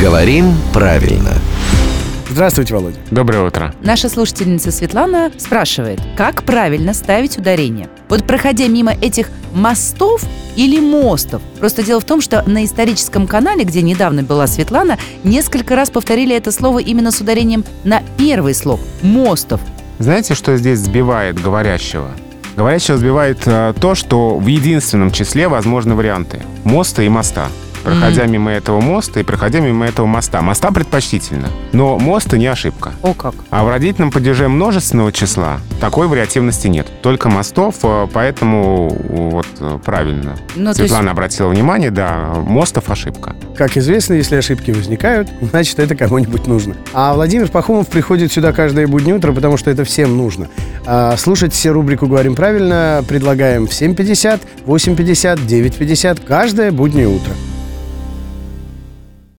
Говорим правильно. Здравствуйте, Володя. Доброе утро. Наша слушательница Светлана спрашивает, как правильно ставить ударение? Вот проходя мимо этих мостов или мостов. Просто дело в том, что на историческом канале, где недавно была Светлана, несколько раз повторили это слово именно с ударением на первый слог – мостов. Знаете, что здесь сбивает говорящего? Говорящего сбивает э, то, что в единственном числе возможны варианты – моста и моста проходя мимо этого моста и проходя мимо этого моста. Моста предпочтительно, но моста не ошибка. О как. А в родительном падеже множественного числа такой вариативности нет. Только мостов, э, поэтому вот э, правильно. Ну, то Светлана есть- обратила внимание, да, мостов ошибка. Как известно, если ошибки возникают, значит, это кому-нибудь нужно. А Владимир Пахомов приходит сюда каждое буднее утро, потому что это всем нужно. А слушать все рубрику «Говорим правильно» предлагаем в 7.50, 8.50, 9.50 каждое буднее утро.